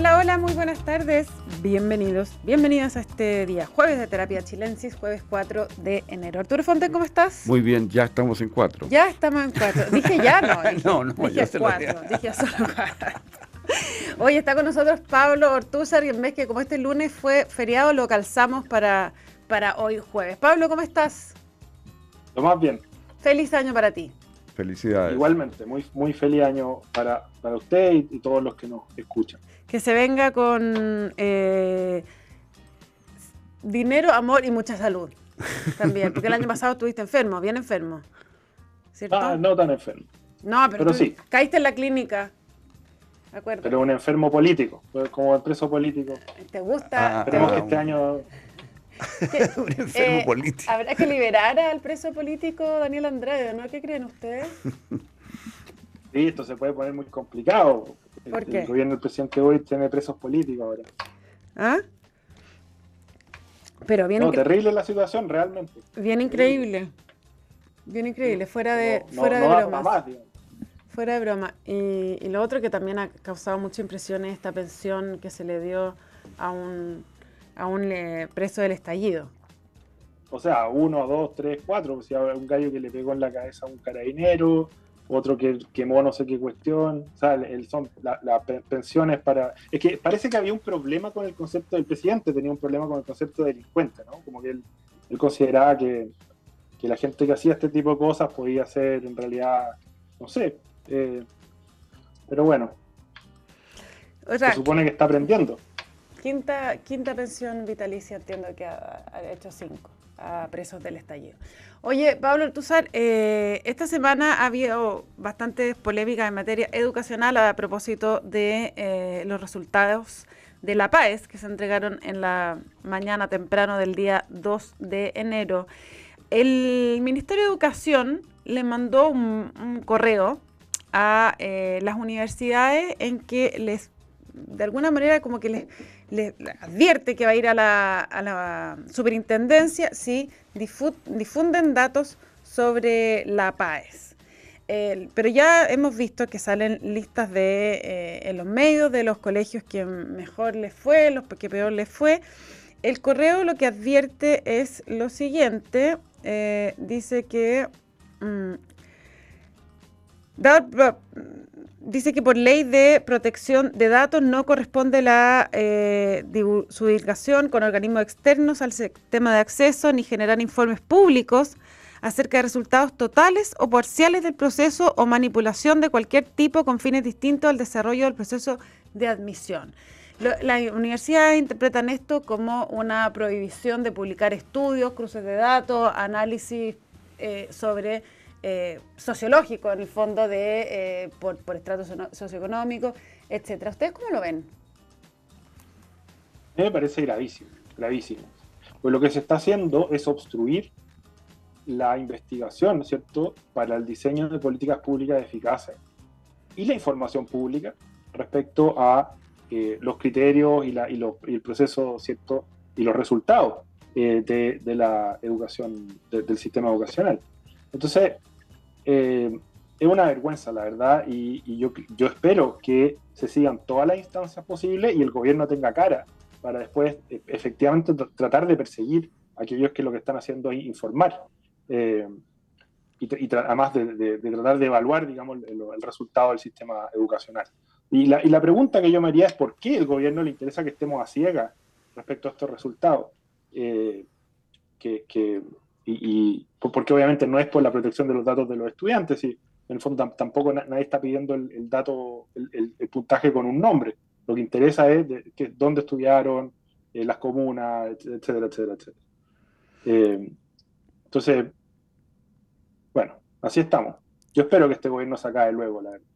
Hola, hola, muy buenas tardes. Bienvenidos, bienvenidos a este día, jueves de terapia chilensis, jueves 4 de enero. Arturo Fonte, ¿cómo estás? Muy bien, ya estamos en 4. Ya estamos en 4. Dije ya, no. Dije, no, no, dije ya se lo 4. Dije solo 4. Hoy está con nosotros Pablo Ortúzar y en vez que como este lunes fue feriado, lo calzamos para, para hoy jueves. Pablo, ¿cómo estás? Lo más bien. Feliz año para ti. Felicidades. Igualmente, muy, muy feliz año para, para usted y, y todos los que nos escuchan. Que se venga con eh, dinero, amor y mucha salud también. Porque el año pasado estuviste enfermo, bien enfermo. ¿Cierto? Ah, no tan enfermo, no, pero, pero tú sí. caíste en la clínica. ¿De acuerdo? pero un enfermo político, como preso político. ¿Te gusta? Ah, Esperemos ah, que este año un enfermo Eh, político. Habrá que liberar al preso político Daniel Andrade, ¿no? ¿Qué creen ustedes? sí, esto se puede poner muy complicado. ¿Por El- qué? El gobierno del presidente hoy tiene presos políticos ahora. ¿Ah? Pero bien, No, incre- terrible la situación, realmente. bien increíble. Bien increíble, fuera de, No- fuera no de bromas. más. Fuera de broma. Y, y lo otro que también ha causado mucha impresión es esta pensión que se le dio a un, a un eh, preso del estallido. O sea, uno, dos, tres, cuatro. O sea, un gallo que le pegó en la cabeza a un carabinero, otro que quemó no sé qué cuestión. O sea, el, son las la pe- pensiones para. Es que parece que había un problema con el concepto del presidente, tenía un problema con el concepto de delincuente, ¿no? Como que él, él consideraba que, que la gente que hacía este tipo de cosas podía ser en realidad, no sé. eh, pero bueno, O sea, se supone que está aprendiendo. Quinta, quinta pensión vitalicia entiendo que ha, hecho cinco a presos del estallido. Oye, Pablo Ortuzar, eh, esta semana ha habido bastantes polémicas en materia educacional a propósito de eh, los resultados de la PAES que se entregaron en la mañana temprano del día 2 de enero. El Ministerio de Educación le mandó un, un correo a eh, las universidades en que les, de alguna manera, como que les, advierte que va a ir a la, a la superintendencia si difu- difunden datos sobre la PAES. Pero ya hemos visto que salen listas de eh, en los medios de los colegios que mejor les fue, los que peor les fue. El correo lo que advierte es lo siguiente, eh, dice que mm, dice que por ley de protección de datos no corresponde la eh, su divulgación con organismos externos al sistema de acceso ni generar informes públicos acerca de resultados totales o parciales del proceso o manipulación de cualquier tipo con fines distintos al desarrollo del proceso de admisión. Las universidades interpretan esto como una prohibición de publicar estudios, cruces de datos, análisis eh, sobre eh, sociológico, en el fondo, de eh, por, por estrato socioeconómico, etcétera. ¿Ustedes cómo lo ven? Me parece gravísimo, gravísimo. Pues lo que se está haciendo es obstruir la investigación, ¿cierto?, para el diseño de políticas públicas eficaces y la información pública respecto a eh, los criterios y, la, y, lo- y el proceso, ¿cierto?, y los resultados de, de la educación, de- del sistema educacional. Entonces, eh, es una vergüenza, la verdad, y, yo, espero que se sigan todas las instancias posibles y el gobierno tenga cara para después eh, efectivamente tr- tratar de perseguir a aquellos que lo que están haciendo es informar. eh, y, además de, tratar de evaluar, digamos, el, resultado del sistema educacional. Y la, pregunta que yo me haría es por qué el gobierno le interesa que estemos a ciegas respecto a estos resultados. Eh, que- y, y- por- porque obviamente no es por la protección de los datos de los estudiantes, y en el fondo tam- tampoco na- nadie está pidiendo el, el dato, el, el- puntaje con un nombre. Lo que interesa es de- que, dónde estudiaron, eh, las comunas, et- etcétera, etcétera, etcétera. Eh, entonces, bueno, así estamos. Yo espero que este gobierno se acabe luego, la verdad.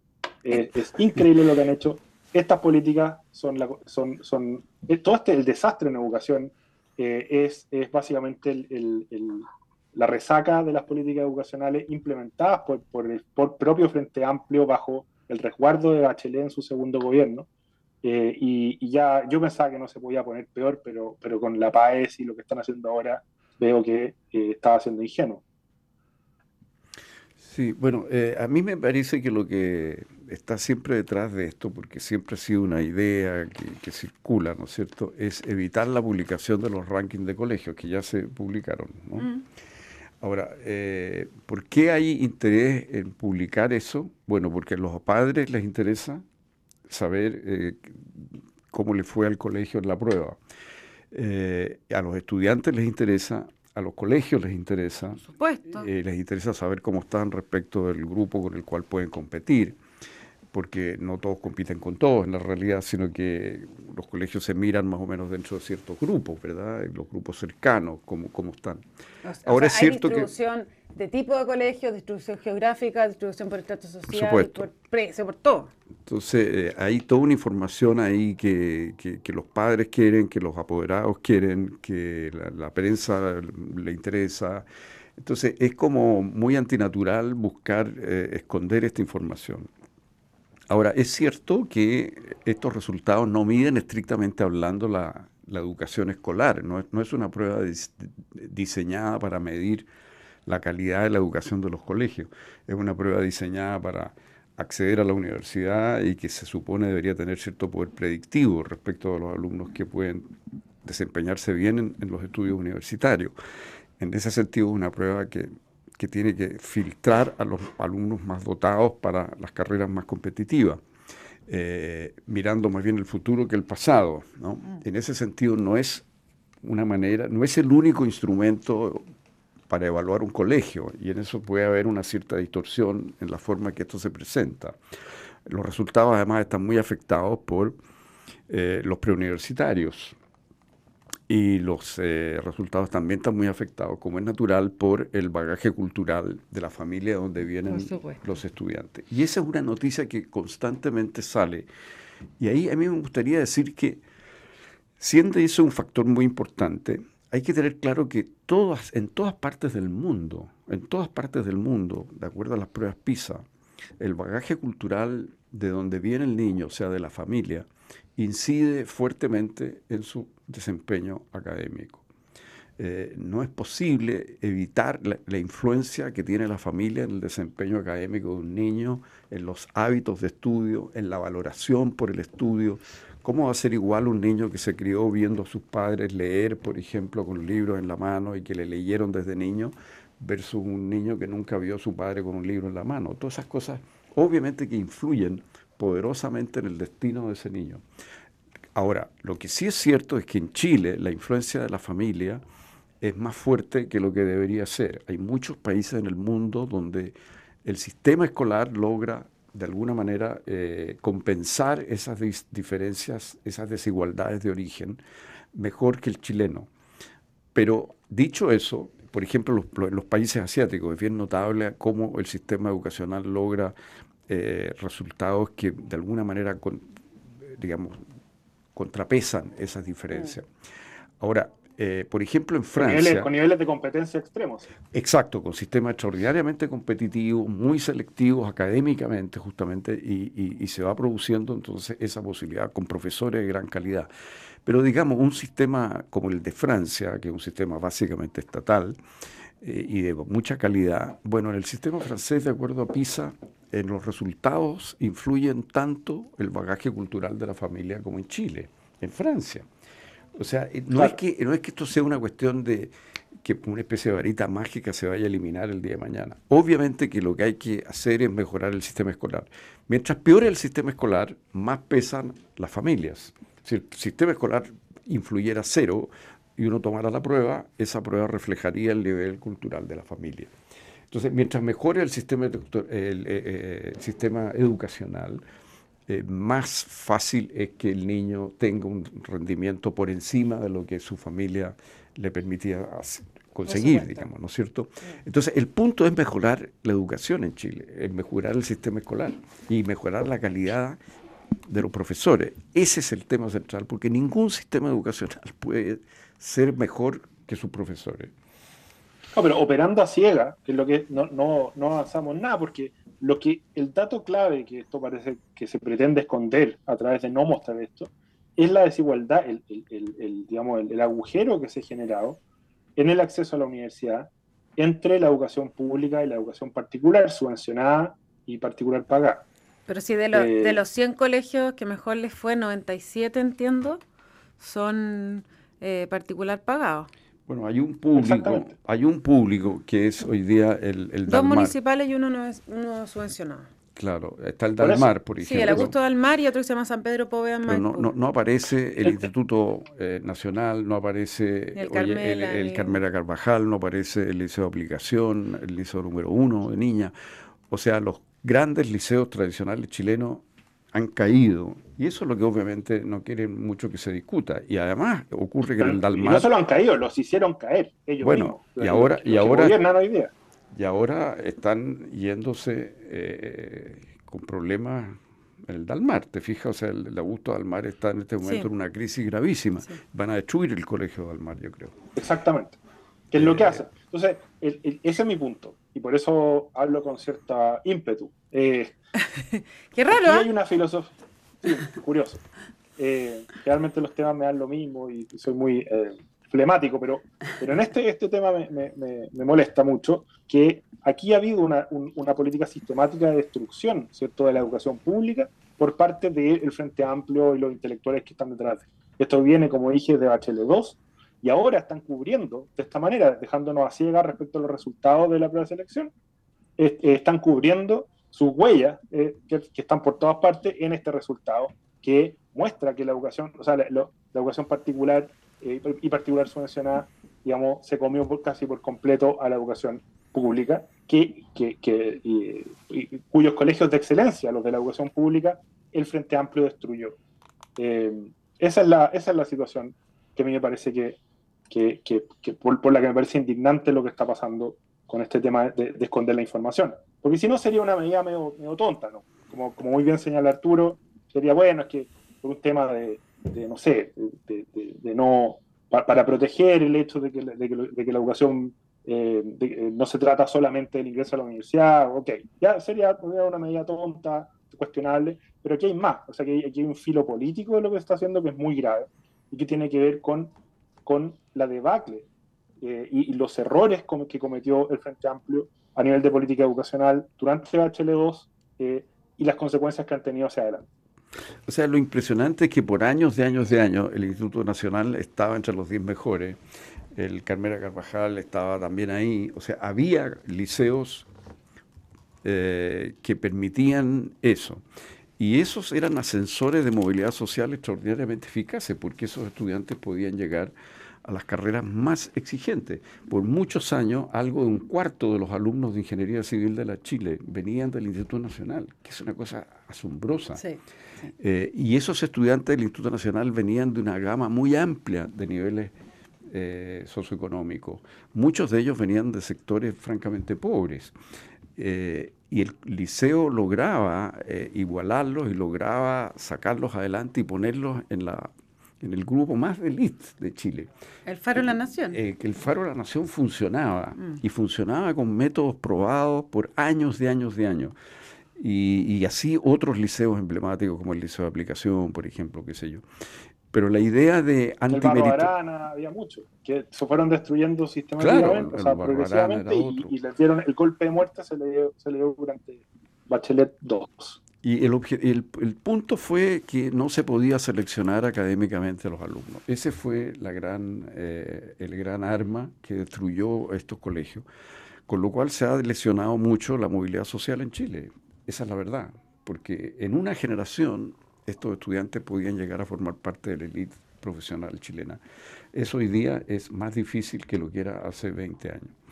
Eh, es increíble lo que han hecho. Estas políticas son, la- son, son eh, todo este el desastre en educación eh, es, es básicamente el- el- el- la resaca de las políticas educacionales implementadas por, por el por propio Frente Amplio bajo el resguardo de Bachelet en su segundo gobierno. Eh, y, y ya yo pensaba que no se podía poner peor, pero, pero con la PAES y lo que están haciendo ahora, veo que eh, estaba siendo ingenuo. Sí, bueno, eh, a mí me parece que lo que está siempre detrás de esto, porque siempre ha sido una idea que, circula, ¿no es cierto?, es evitar la publicación de los rankings de colegios, que ya se publicaron, ¿no? Mm. Ahora, eh, ¿por qué hay interés en publicar eso? Bueno, porque a los padres les interesa saber eh, cómo le fue al colegio en la prueba. Eh, a los estudiantes les interesa, a los colegios les interesa. supuesto. les interesa saber cómo están respecto del grupo con el cual pueden competir porque no todos compiten con todos en la realidad, sino que los colegios se miran más o menos dentro de ciertos grupos, ¿verdad? Los grupos cercanos, cómo, cómo están. Ahora es cierto hay distribución de tipo de colegio, distribución geográfica, distribución por estatus social, por precio, por todo. Entonces, eh, hay toda una información ahí que, que, los padres quieren, que los apoderados quieren, que la, prensa le interesa. Entonces, es como muy antinatural buscar eh, esconder esta información. Ahora, es cierto que estos resultados no miden estrictamente hablando la, educación escolar, no es, una prueba diseñada para medir la calidad de la educación de los colegios, es una prueba diseñada para acceder a la universidad y que se supone debería tener cierto poder predictivo respecto a los alumnos que pueden desempeñarse bien en los estudios universitarios. En ese sentido, es una prueba que que tiene que filtrar a los alumnos más dotados para las carreras más competitivas, eh, mirando más bien el futuro que el pasado. ¿no? Mm. En ese sentido no es una manera, no es el único instrumento para evaluar un colegio y en eso puede haber una cierta distorsión en la forma que esto se presenta. Los resultados además están muy afectados por eh, los preuniversitarios y los eh, resultados también están muy afectados, como es natural, por el bagaje cultural de la familia donde vienen los estudiantes. Y esa es una noticia que constantemente sale. Y ahí a mí me gustaría decir que, siendo eso un factor muy importante, hay que tener claro que todas, en todas partes del mundo, en todas partes del mundo, de acuerdo a las pruebas PISA, el bagaje cultural de donde viene el niño, o sea, de la familia, incide fuertemente en su desempeño académico. Eh, no es posible evitar la, influencia que tiene la familia en el desempeño académico de un niño, en los hábitos de estudio, en la valoración por el estudio. ¿Cómo va a ser igual un niño que se crió viendo a sus padres leer, por ejemplo, con libros en la mano y que le leyeron desde niño, versus un niño que nunca vio a su padre con un libro en la mano? Todas esas cosas obviamente que influyen poderosamente en el destino de ese niño. Ahora, lo que sí es cierto es que en Chile la influencia de la familia es más fuerte que lo que debería ser. Hay muchos países en el mundo donde el sistema escolar logra de alguna manera eh, compensar esas diferencias, esas desigualdades de origen mejor que el chileno. Pero dicho eso, por ejemplo, los, los países asiáticos es bien notable cómo el sistema educacional logra eh, resultados que de alguna manera, digamos, contrapesan esas diferencias. Ahora, eh, por ejemplo, en Francia... Con niveles, de competencia extremos. Exacto, con sistemas extraordinariamente competitivos, muy selectivos académicamente justamente, y, se va produciendo entonces esa posibilidad con profesores de gran calidad. Pero digamos, un sistema como el de Francia, que es un sistema básicamente estatal eh, y de mucha calidad, bueno, en el sistema francés, de acuerdo a PISA, en los resultados influyen tanto el bagaje cultural de la familia como en Chile, en Francia. O sea, eh, no, es que, no es que esto sea una cuestión de que una especie de varita mágica se vaya a eliminar el día de mañana. Obviamente que lo que hay que hacer es mejorar el sistema escolar. Mientras peor el sistema escolar, más pesan las familias. Si el sistema escolar influyera cero y uno tomara la prueba, esa prueba reflejaría el nivel cultural de la familia. Entonces, mientras mejore el sistema, el, eh, eh, sistema educacional, eh, más fácil es que el niño tenga un rendimiento por encima de lo que su familia le permitía conseguir, digamos, ¿no es cierto? Entonces, el punto es mejorar la educación en Chile, es mejorar el sistema escolar y mejorar la calidad de los profesores. Ese es el tema central, porque ningún sistema educacional puede ser mejor que sus profesores. No, pero operando a ciega, que es lo que no, no, no, avanzamos nada, porque lo que el dato clave que esto parece que se pretende esconder a través de no mostrar esto, es la desigualdad, el, el, el, digamos, el, agujero que se ha generado en el acceso a la universidad entre la educación pública y la educación particular, subvencionada y particular pagada. Pero si de, de los 100 colegios que mejor les fue, 97 entiendo, son particular pagados. Bueno, hay un público, hay un público que es hoy día el, el Dos municipales y uno no es uno subvencionado. Claro, está el Dalmar, por, ejemplo. Sí, el Augusto Dalmar y otro que se llama San Pedro Povea no, no, no, aparece el Instituto eh, Nacional, no aparece el, Carmela, Carvajal, no aparece el Liceo de Aplicación, el Liceo número uno de Niña. O sea, los grandes liceos tradicionales chilenos han caído. Y eso es lo que obviamente no quieren mucho que se discuta. Y además ocurre que en el Dalmar... Y no solo han caído, los hicieron caer ellos Bueno, y ahora... y ahora Y ahora están yéndose eh, con problemas en el Dalmar, ¿te fijas? O sea, el, Augusto Dalmar está en este momento en una crisis gravísima. Van a destruir el colegio Dalmar, yo creo. Exactamente. Que es lo que eh, hacen. Entonces, ese es mi punto. Y por eso hablo con cierta ímpetu. Eh, Qué raro. hay ¿eh? una filosofía. Sí, curioso. Eh, realmente los temas me dan lo mismo y soy muy eh, flemático, pero, pero en este, este tema me, me, molesta mucho que aquí ha habido una, una, política sistemática de destrucción ¿cierto? de la educación pública por parte del Frente Amplio y los intelectuales que están detrás. Esto viene, como dije, de Bachelet 2 y ahora están cubriendo de esta manera, dejándonos a ciegas respecto a los resultados de la prueba de selección, están cubriendo sus huellas eh, que, están por todas partes en este resultado que muestra que la educación, o sea, la, educación particular eh, y particular subvencionada, digamos, se comió casi por completo a la educación pública, que, que, cuyos colegios de excelencia, los de la educación pública, el Frente Amplio destruyó. Eh, esa, es la, esa es la situación que a mí me parece que, por, por, la que me parece indignante lo que está pasando con este tema de, esconder la información. Porque si no sería una medida medio, tonta, ¿no? Como, como, muy bien señala Arturo, sería bueno, es que por un tema de, no sé, de, no, para, proteger el hecho de que, que la educación eh, eh, no se trata solamente del ingreso a la universidad, ok, ya sería una medida tonta, cuestionable, pero aquí hay más, o sea que aquí hay un filo político de lo que está haciendo que es muy grave y que tiene que ver con, con la debacle eh, y, los errores que cometió el Frente Amplio a nivel de política educacional durante HL2 eh, y las consecuencias que han tenido hacia adelante. O sea, lo impresionante es que por años de años de años el Instituto Nacional estaba entre los 10 mejores, el Carmela Carvajal estaba también ahí, o sea, había liceos eh, que permitían eso. Y esos eran ascensores de movilidad social extraordinariamente eficaces, porque esos estudiantes podían llegar a las carreras más exigentes. Por muchos años, algo de un cuarto de los alumnos de Ingeniería Civil de la Chile venían del Instituto Nacional, que es una cosa asombrosa. Eh, y esos estudiantes del Instituto Nacional venían de una gama muy amplia de niveles eh, socioeconómicos. Muchos de ellos venían de sectores francamente pobres. Eh, y el liceo lograba igualarlos y lograba sacarlos adelante y ponerlos en la en el grupo más elite de Chile. El Faro de la Nación. Eh, que el Faro de la Nación funcionaba mm. y funcionaba con métodos probados por años de años de años. Y, así otros liceos emblemáticos como el Liceo de Aplicación, por ejemplo, qué sé yo. Pero la idea de antimérito... había mucho, que se fueron destruyendo sistemáticamente, o sea, progresivamente, y, y, les dieron el golpe de muerte se le dio, se le dio durante Bachelet 2. Y el, el, punto fue que no se podía seleccionar académicamente a los alumnos. Ese fue la gran, eh, el gran arma que destruyó estos colegios, con lo cual se ha lesionado mucho la movilidad social en Chile. Esa es la verdad, porque en una generación estos estudiantes podían llegar a formar parte de la élite profesional chilena. Eso hoy día es más difícil que lo que era hace 20 años.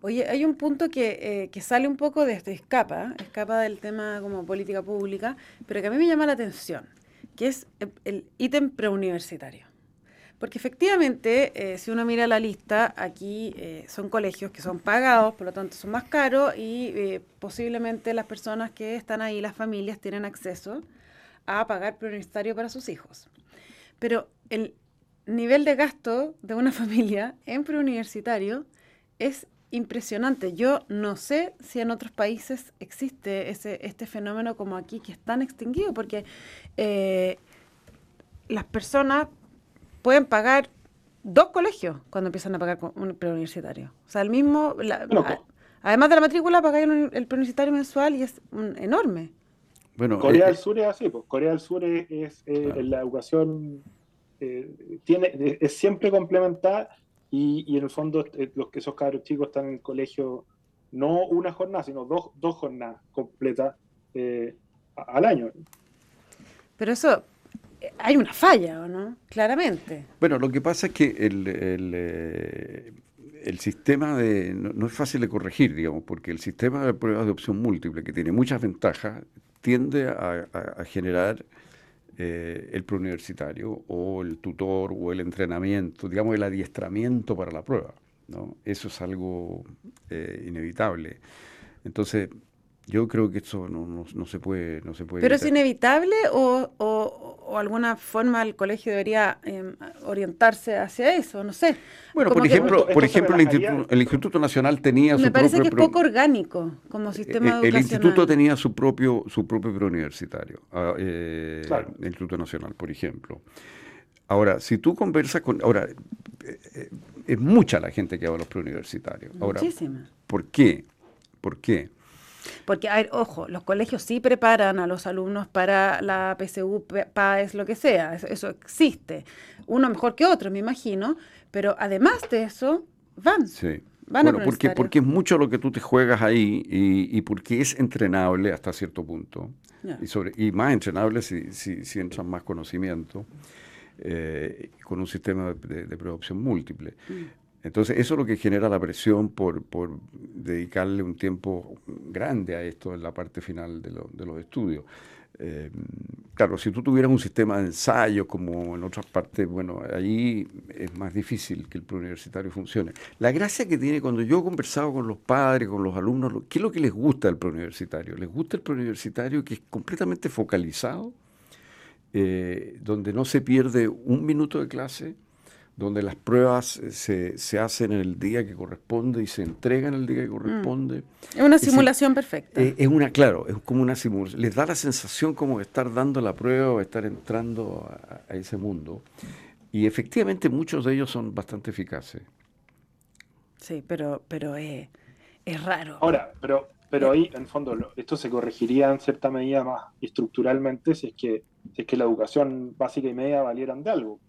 Oye, hay un punto que, eh, sale un poco de esto, escapa, escapa del tema como política pública, pero que a mí me llama la atención, que es el ítem preuniversitario. Porque efectivamente, eh, si uno mira la lista, aquí eh, son colegios que son pagados, por lo tanto son más caros y posiblemente las personas que están ahí, las familias, tienen acceso a pagar preuniversitario para sus hijos. Pero el nivel de gasto de una familia en preuniversitario es impresionante. Yo no sé si en otros países existe ese, este fenómeno como aquí, que es tan extinguido, porque eh, las personas pueden pagar dos colegios cuando empiezan a pagar un preuniversitario. O sea, el mismo, además de la matrícula, pagan el preuniversitario mensual y es enorme. Bueno, Corea del Sur es así, pues Corea del Sur es, la educación tiene, es siempre complementada y, en el fondo los que esos cabros chicos están en el colegio no una jornada, sino dos, dos jornadas completas al año. Pero eso, hay una falla, ¿o no? Claramente. Bueno, lo que pasa es que el, el, eh, sistema de... No, es fácil de corregir, digamos, porque el sistema de pruebas de opción múltiple, que tiene muchas ventajas, tiende a, generar eh, el preuniversitario o el tutor o el entrenamiento, digamos, el adiestramiento para la prueba. ¿no? Eso es algo eh, inevitable. Entonces, yo creo que eso no, no, se puede no se puede ¿Pero es inevitable o, o, alguna forma el colegio debería em, orientarse hacia eso? No sé. Bueno, por ejemplo, por ejemplo el, Instituto, Nacional tenía su Me parece que es poco orgánico como sistema educacional. El Instituto tenía su propio su propio preuniversitario, ah, eh, el Instituto Nacional, por ejemplo. Ahora, si tú conversas con... Ahora, eh, eh, es mucha la gente que va a los preuniversitarios. Ahora, Muchísima. ¿Por qué? ¿Por qué? Porque, a ver, ojo, los colegios sí preparan a los alumnos para la PSU, PAES, lo que sea, eso, existe. Uno mejor que otro, me imagino, pero además de eso, van. Sí. Van bueno, porque, porque es mucho lo que tú te juegas ahí y, porque es entrenable hasta cierto punto. Y, sobre, y más entrenable si, si, si entran más conocimiento. Eh, con un sistema de, de, producción múltiple. Mm. Entonces, eso es lo que genera la presión por, dedicarle un tiempo grande a esto en la parte final de, los estudios. Eh, claro, si tú tuvieras un sistema de ensayo como en otras partes, bueno, ahí es más difícil que el preuniversitario funcione. La gracia que tiene cuando yo he conversado con los padres, con los alumnos, ¿qué es lo que les gusta del preuniversitario? Les gusta el preuniversitario que es completamente focalizado, eh, donde no se pierde un minuto de clase, donde las pruebas se, se, hacen en el día que corresponde y se entregan el día que corresponde. Es una simulación perfecta. Es, una, claro, es como una simulación. Les da la sensación como de estar dando la prueba o estar entrando a, ese mundo. Y efectivamente muchos de ellos son bastante eficaces. Sí, pero, pero es, raro. Ahora, pero, pero ahí, en el fondo, esto se corregiría en cierta medida más estructuralmente si es que, si es que la educación básica y media valieran de algo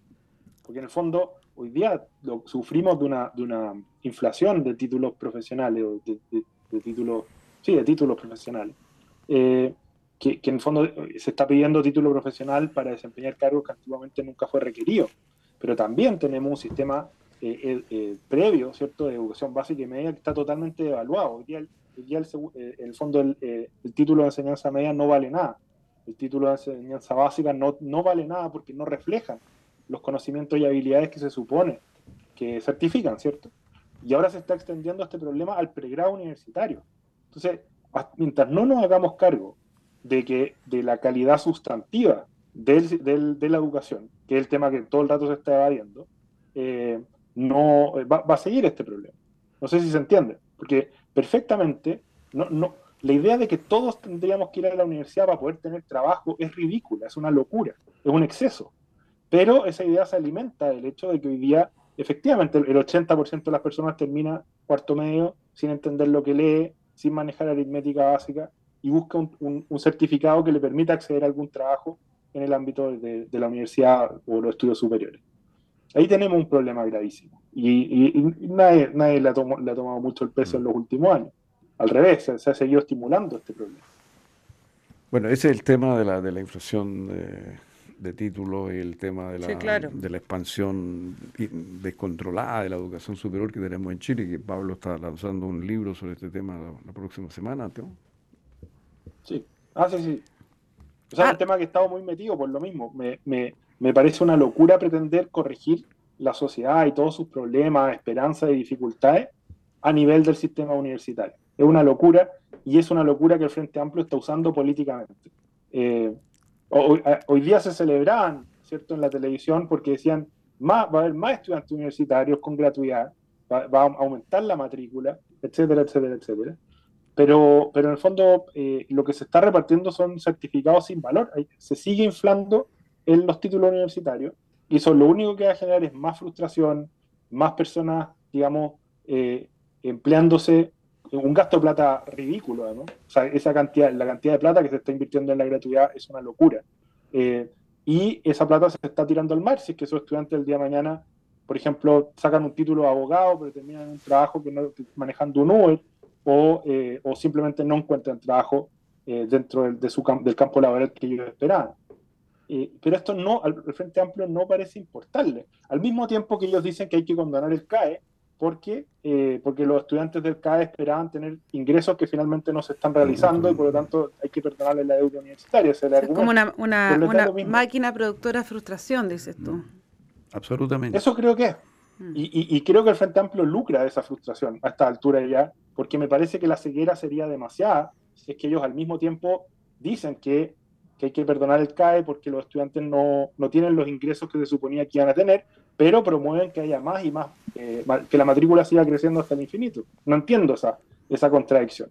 porque en el fondo hoy día lo, sufrimos de una, de una inflación de títulos profesionales, de, títulos, sí, de títulos profesionales, eh, que, en el fondo se está pidiendo título profesional para desempeñar cargos que antiguamente nunca fue requerido, pero también tenemos un sistema eh, eh, previo, ¿cierto?, de educación básica y media que está totalmente evaluado. Hoy día, el, el, fondo el, el, título de enseñanza media no vale nada. El título de enseñanza básica no, no vale nada porque no refleja los conocimientos y habilidades que se supone que certifican, ¿cierto? Y ahora se está extendiendo este problema al pregrado universitario. Entonces, mientras no nos hagamos cargo de que de la calidad sustantiva de la educación, que es el tema que todo el rato se está evadiendo, eh, no va, a seguir este problema. No sé si se entiende, porque perfectamente no, no, la idea de que todos tendríamos que ir a la universidad para poder tener trabajo es ridícula, es una locura, es un exceso. Pero esa idea se alimenta del hecho de que hoy día, efectivamente, el 80% de las personas termina cuarto medio sin entender lo que lee, sin manejar aritmética básica y busca un, certificado que le permita acceder a algún trabajo en el ámbito de, la universidad o los estudios superiores. Ahí tenemos un problema gravísimo y, nadie, le, ha tomado mucho el peso en los últimos años. Al revés, se, ha seguido estimulando este problema. Bueno, ese es el tema de la, de la inflación de títulos y el tema de la, de la expansión descontrolada de la educación superior que tenemos en Chile, que Pablo está lanzando un libro sobre este tema la, próxima semana, Teo. Sí, ah, sí, sí. O sea, es un ah. tema que he estado muy metido por lo mismo. Me, me, me parece una locura pretender corregir la sociedad y todos sus problemas, esperanzas y dificultades a nivel del sistema universitario. Es una locura y es una locura que el Frente Amplio está usando políticamente. Eh, Hoy, día se celebraban, ¿cierto?, en la televisión porque decían, más, va a haber más estudiantes universitarios con gratuidad, va, a aumentar la matrícula, etcétera, etcétera, etcétera. Pero, pero en el fondo eh, lo que se está repartiendo son certificados sin valor. Se sigue inflando en los títulos universitarios y eso lo único que va a generar es más frustración, más personas, digamos, eh, empleándose un gasto de plata ridículo, ¿no? O sea, esa cantidad, la cantidad de plata que se está invirtiendo en la gratuidad es una locura. Eh, y esa plata se está tirando al mar si es que esos estudiantes el día de mañana, por ejemplo, sacan un título de abogado, pero terminan un trabajo que no, manejando un Uber, o, eh, o simplemente no encuentran trabajo eh, dentro del, de su, del campo laboral que ellos esperaban. pero esto no, al Frente Amplio no parece importarle. Al mismo tiempo que ellos dicen que hay que condonar el CAE, porque, eh, porque los estudiantes del CAE esperaban tener ingresos que finalmente no se están realizando y por lo tanto hay que perdonarle la deuda universitaria. Es, como una, una, máquina productora de frustración, dices tú. Mm. Absolutamente. Eso creo que es. Mm. Y, y, creo que el Frente Amplio lucra de esa frustración a esta altura ya, porque me parece que la ceguera sería demasiada si es que ellos al mismo tiempo dicen que que hay que perdonar el CAE porque los estudiantes no, no, tienen los ingresos que se suponía que iban a tener, pero promueven que haya más y más, eh, que la matrícula siga creciendo hasta el infinito. No entiendo esa, esa contradicción.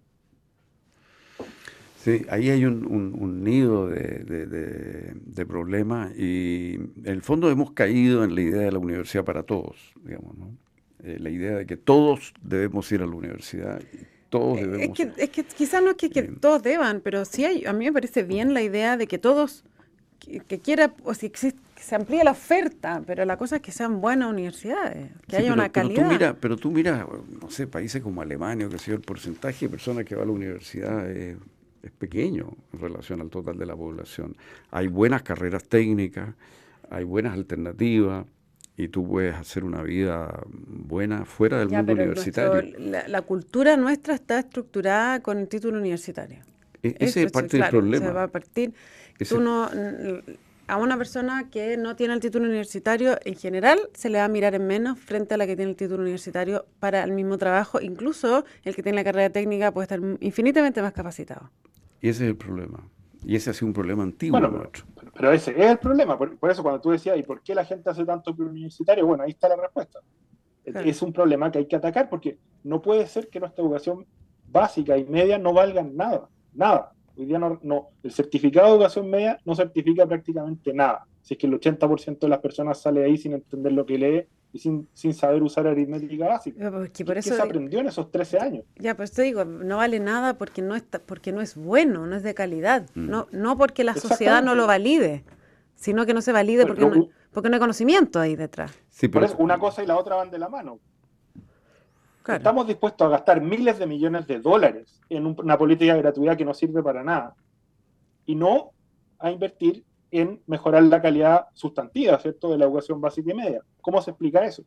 Sí, ahí hay un, un, nido de, de, de, problemas y en el fondo hemos caído en la idea de la universidad para todos, digamos, ¿no? Eh, la idea de que todos debemos ir a la universidad todos debemos. Es que, es que quizás no es que, todos deban, pero sí hay, a mí me parece bien la idea de que todos, que, quiera, o si existe, que se amplíe la oferta, pero la cosa es que sean buenas universidades, que haya una calidad. Pero tú mira, pero tú mira, no sé, países como Alemania, que sea, el porcentaje de personas que va a la universidad es, es pequeño en relación al total de la población. Hay buenas carreras técnicas, hay buenas alternativas y tú puedes hacer una vida buena fuera del mundo universitario. la, cultura nuestra está estructurada con el título universitario. E, ese es parte del problema. Se va a partir. Tú no, a una persona que no tiene el título universitario, en general, se le va a mirar en menos frente a la que tiene el título universitario para el mismo trabajo. Incluso el que tiene la carrera técnica puede estar infinitamente más capacitado. Y ese es el problema. Y ese ha sido un problema antiguo nuestro. Pero, ese es el problema. Por, eso cuando tú decías, ¿y por qué la gente hace tanto universitario? Bueno, ahí está la respuesta. Es un problema que hay que atacar porque no puede ser que nuestra educación básica y media no valgan nada. Nada. Hoy día no, no, el certificado de educación media no certifica prácticamente nada. Si es que el 80% de las personas sale ahí sin entender lo que lee y sin, sin saber usar aritmética básica. Porque por eso ¿Qué se aprendió en esos 13 años? Ya, pues te digo, no vale nada porque no, está, porque no es bueno, no es de calidad. Mm. No, no porque la sociedad no lo valide, sino que no se valide porque, no, porque no hay conocimiento ahí detrás. Sí, pero es una cosa y la otra van de la mano. Estamos dispuestos a gastar miles de millones de dólares en una política de gratuidad que no sirve para nada y no a invertir en mejorar la calidad sustantiva, ¿cierto?, de la educación básica y media. ¿Cómo se explica eso?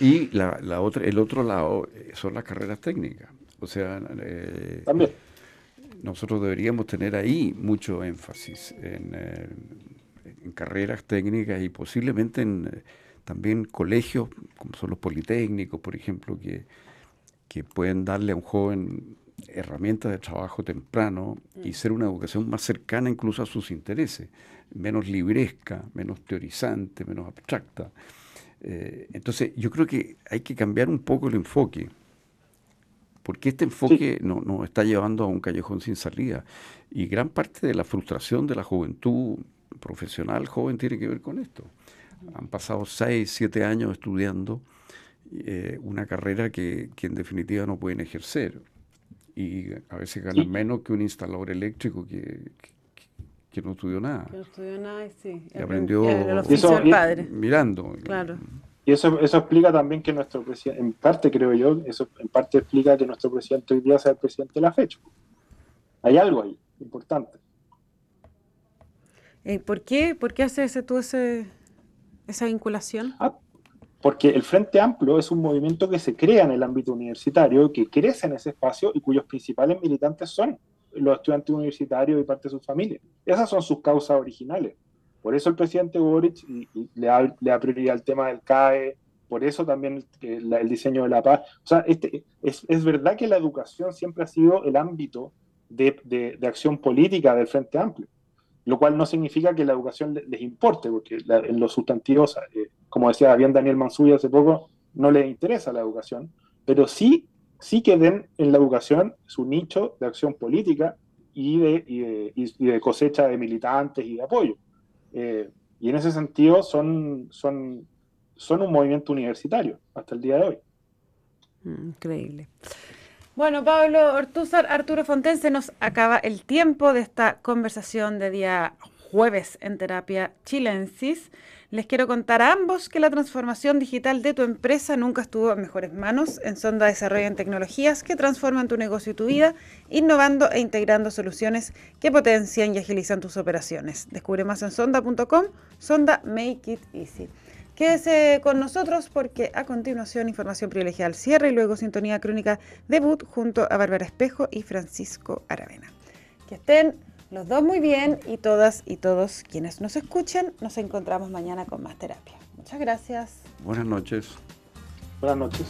Y la, la otra, el otro lado eh, son las carreras técnicas. O sea, eh, también nosotros deberíamos tener ahí mucho énfasis en, eh, en carreras técnicas y posiblemente en también colegios como son los politécnicos, por ejemplo, que, que pueden darle a un joven herramientas de trabajo temprano y mm. ser una educación más cercana incluso a sus intereses, menos libresca, menos teorizante, menos abstracta. Eh, entonces, yo creo que hay que cambiar un poco el enfoque, porque este enfoque nos no está llevando a un callejón sin salida. Y gran parte de la frustración de la juventud profesional joven tiene que ver con esto. Han pasado seis, siete años estudiando eh, una carrera que, que en definitiva no pueden ejercer y a veces ganan menos que un instalador eléctrico que, que, no estudió nada. Que no estudió nada, sí. Y aprendió padre. mirando. Claro. Y eso, eso explica también que nuestro presidente, en parte creo yo, eso en parte explica que nuestro presidente hoy día sea el presidente de la fecha. Hay algo ahí, importante. Eh, ¿Por qué, por qué hace ese, tú ese, esa vinculación? Ah, porque el Frente Amplio es un movimiento que se crea en el ámbito universitario, que crece en ese espacio y cuyos principales militantes son los estudiantes universitarios y parte de sus familias. Esas son sus causas originales. Por eso el presidente Boric le, da, prioridad al tema del CAE, por eso también el, diseño de la paz. O sea, este, es, es, verdad que la educación siempre ha sido el ámbito de, de, de acción política del Frente Amplio lo cual no significa que la educación les importe, porque en los sustantivos, eh, como decía bien Daniel Mansuya hace poco, no les interesa la educación, pero sí, sí que den en la educación su nicho de acción política y de, de, cosecha de militantes y de apoyo. Eh, y en ese sentido son, son, son un movimiento universitario hasta el día de hoy. Mm, increíble. Bueno, Pablo Ortúzar, Arturo Fontense, nos acaba el tiempo de esta conversación de día jueves en Terapia Chilensis. Les quiero contar a ambos que la transformación digital de tu empresa nunca estuvo en mejores manos. En Sonda desarrollan tecnologías que transforman tu negocio y tu vida, innovando e integrando soluciones que potencian y agilizan tus operaciones. Descubre más en sonda.com. Sonda Make It Easy. Quédese con nosotros porque a continuación información privilegiada al cierre y luego sintonía crónica debut junto a Bárbara Espejo y Francisco Aravena. Que estén los dos muy bien y todas y todos quienes nos escuchen, nos encontramos mañana con más terapia. Muchas gracias. Buenas noches. Buenas noches.